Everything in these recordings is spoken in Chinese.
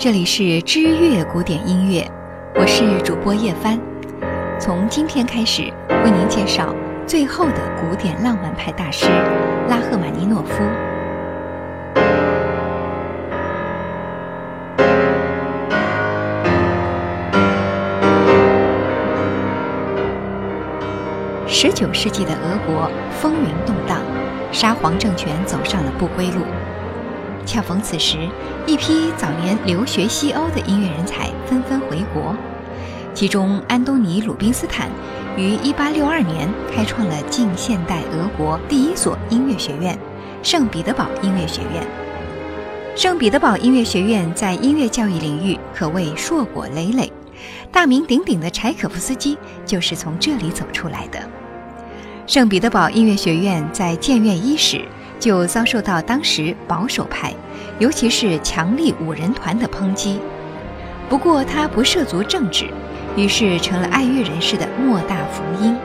这里是知乐古典音乐，我是主播叶帆。从今天开始，为您介绍最后的古典浪漫派大师拉赫玛尼诺夫。十九世纪的俄国风云动荡，沙皇政权走上了不归路。恰逢此时，一批早年留学西欧的音乐人才纷纷回国，其中安东尼·鲁宾斯坦于1862年开创了近现代俄国第一所音乐学院——圣彼得堡音乐学院。圣彼得堡音乐学院在音乐教育领域可谓硕果累累，大名鼎鼎的柴可夫斯基就是从这里走出来的。圣彼得堡音乐学院在建院伊始。就遭受到当时保守派，尤其是强力五人团的抨击。不过他不涉足政治，于是成了爱乐人士的莫大福音。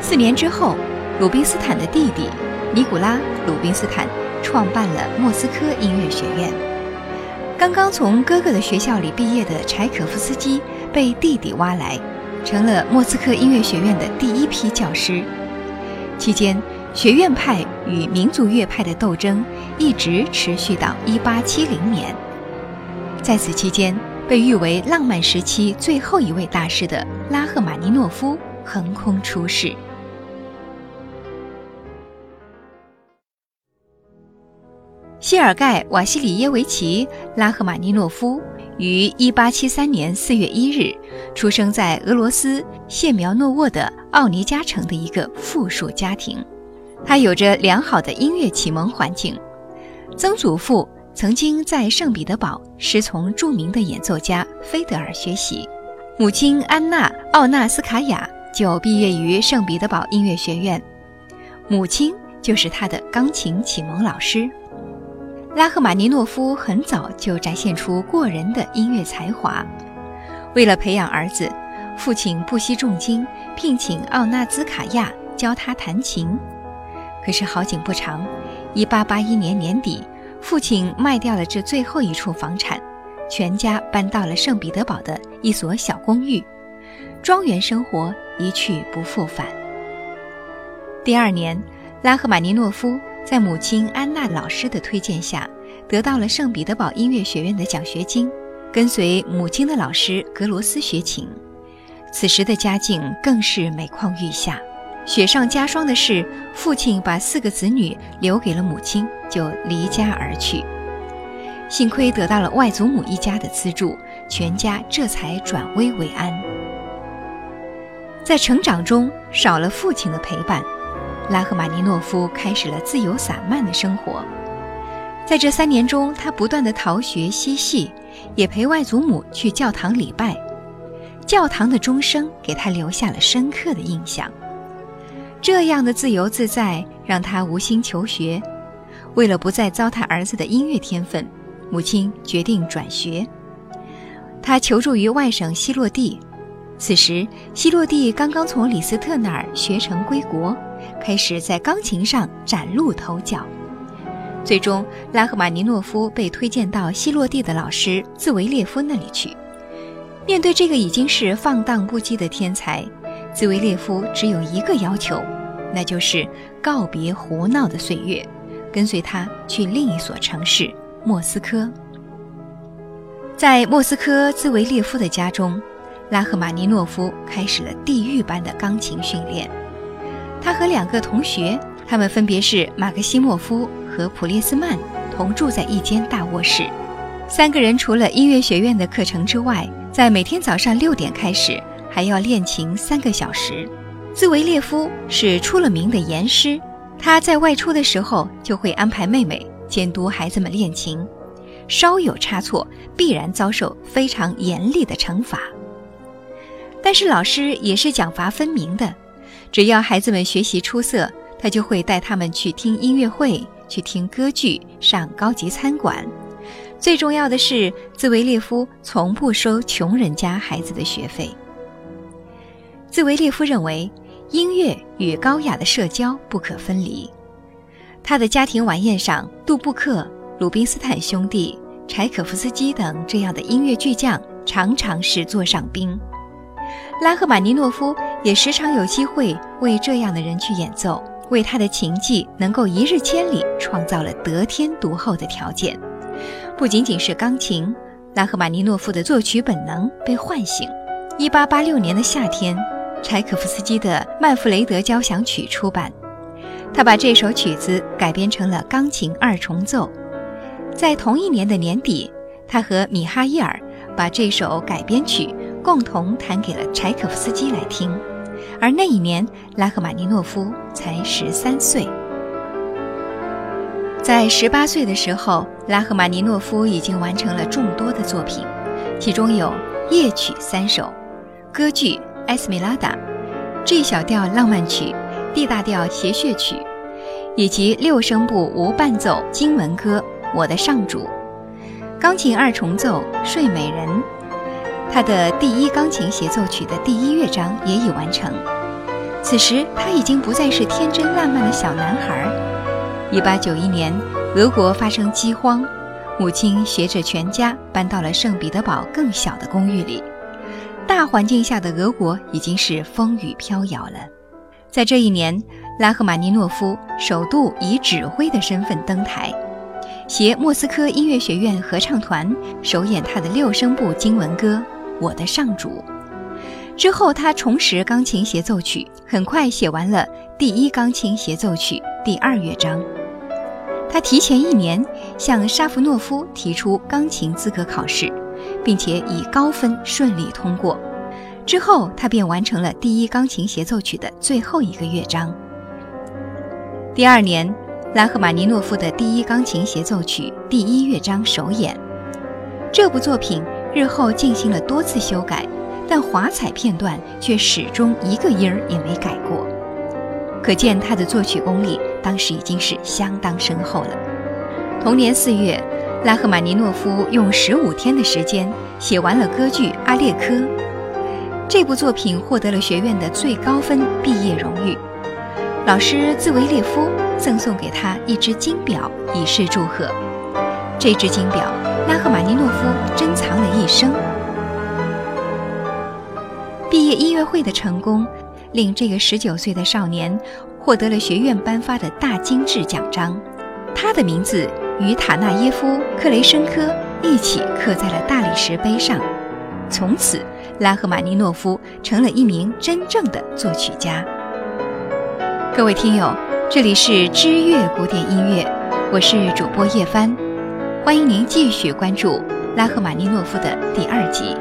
四年之后，鲁宾斯坦的弟弟尼古拉·鲁宾斯坦创办了莫斯科音乐学院。刚刚从哥哥的学校里毕业的柴可夫斯基被弟弟挖来，成了莫斯科音乐学院的第一批教师。期间。学院派与民族乐派的斗争一直持续到1870年。在此期间，被誉为浪漫时期最后一位大师的拉赫玛尼诺夫横空出世。谢尔盖·瓦西里耶维奇·拉赫玛尼诺夫于1873年4月1日出生在俄罗斯谢苗诺沃的奥尼加城的一个富庶家庭。他有着良好的音乐启蒙环境，曾祖父曾经在圣彼得堡师从著名的演奏家菲德尔学习，母亲安娜·奥纳斯卡娅就毕业于圣彼得堡音乐学院，母亲就是他的钢琴启蒙老师。拉赫玛尼诺夫很早就展现出过人的音乐才华，为了培养儿子，父亲不惜重金聘请奥纳兹卡娅教他弹琴。可是好景不长，1881年年底，父亲卖掉了这最后一处房产，全家搬到了圣彼得堡的一所小公寓，庄园生活一去不复返。第二年，拉赫玛尼诺夫在母亲安娜老师的推荐下，得到了圣彼得堡音乐学院的奖学金，跟随母亲的老师格罗斯学琴。此时的家境更是每况愈下。雪上加霜的是，父亲把四个子女留给了母亲，就离家而去。幸亏得到了外祖母一家的资助，全家这才转危为安。在成长中少了父亲的陪伴，拉赫玛尼诺夫开始了自由散漫的生活。在这三年中，他不断的逃学嬉戏，也陪外祖母去教堂礼拜。教堂的钟声给他留下了深刻的印象。这样的自由自在让他无心求学。为了不再糟蹋儿子的音乐天分，母亲决定转学。他求助于外甥希洛蒂。此时，希洛蒂刚刚从李斯特那儿学成归国，开始在钢琴上崭露头角。最终，拉赫玛尼诺夫被推荐到希洛蒂的老师兹维列夫那里去。面对这个已经是放荡不羁的天才。兹维列夫只有一个要求，那就是告别胡闹的岁月，跟随他去另一所城市莫斯科。在莫斯科兹维列夫的家中，拉赫玛尼诺夫开始了地狱般的钢琴训练。他和两个同学，他们分别是马克西莫夫和普列斯曼，同住在一间大卧室。三个人除了音乐学院的课程之外，在每天早上六点开始。还要练琴三个小时。兹维列夫是出了名的严师，他在外出的时候就会安排妹妹监督孩子们练琴，稍有差错必然遭受非常严厉的惩罚。但是老师也是奖罚分明的，只要孩子们学习出色，他就会带他们去听音乐会、去听歌剧、上高级餐馆。最重要的是，兹维列夫从不收穷人家孩子的学费。斯维列夫认为，音乐与高雅的社交不可分离。他的家庭晚宴上，杜布克、鲁宾斯坦兄弟、柴可夫斯基等这样的音乐巨匠常常是座上宾。拉赫玛尼诺夫也时常有机会为这样的人去演奏，为他的琴技能够一日千里创造了得天独厚的条件。不仅仅是钢琴，拉赫玛尼诺夫的作曲本能被唤醒。一八八六年的夏天，柴可夫斯基的《曼弗雷德交响曲》出版，他把这首曲子改编成了钢琴二重奏。在同一年的年底，他和米哈伊尔把这首改编曲共同弹给了柴可夫斯基来听，而那一年拉赫玛尼诺夫才十三岁。在十八岁的时候，拉赫玛尼诺夫已经完成了众多的作品，其中有夜曲三首。歌剧《埃斯米拉达》，G 小调浪漫曲、D 大调谐谑曲，以及六声部无伴奏经文歌《我的上主》，钢琴二重奏《睡美人》。他的第一钢琴协奏曲的第一乐章也已完成。此时他已经不再是天真烂漫的小男孩。一八九一年，俄国发生饥荒，母亲携着全家搬到了圣彼得堡更小的公寓里。大环境下的俄国已经是风雨飘摇了。在这一年，拉赫玛尼诺夫首度以指挥的身份登台，携莫斯科音乐学院合唱团首演他的六声部经文歌《我的上主》。之后，他重拾钢琴协奏曲，很快写完了第一钢琴协奏曲第二乐章。他提前一年向沙夫诺夫提出钢琴资格考试。并且以高分顺利通过，之后他便完成了第一钢琴协奏曲的最后一个乐章。第二年，拉赫玛尼诺夫的第一钢琴协奏曲第一乐章首演。这部作品日后进行了多次修改，但华彩片段却始终一个音儿也没改过，可见他的作曲功力当时已经是相当深厚了。同年四月。拉赫玛尼诺夫用十五天的时间写完了歌剧《阿列科》，这部作品获得了学院的最高分毕业荣誉。老师兹维列夫赠送给他一只金表以示祝贺。这只金表，拉赫玛尼诺夫珍藏了一生。毕业音乐会的成功，令这个十九岁的少年获得了学院颁发的大金质奖章，他的名字。与塔纳耶夫、克雷申科一起刻在了大理石碑上。从此，拉赫玛尼诺夫成了一名真正的作曲家。各位听友，这里是知乐古典音乐，我是主播叶帆，欢迎您继续关注拉赫玛尼诺夫的第二集。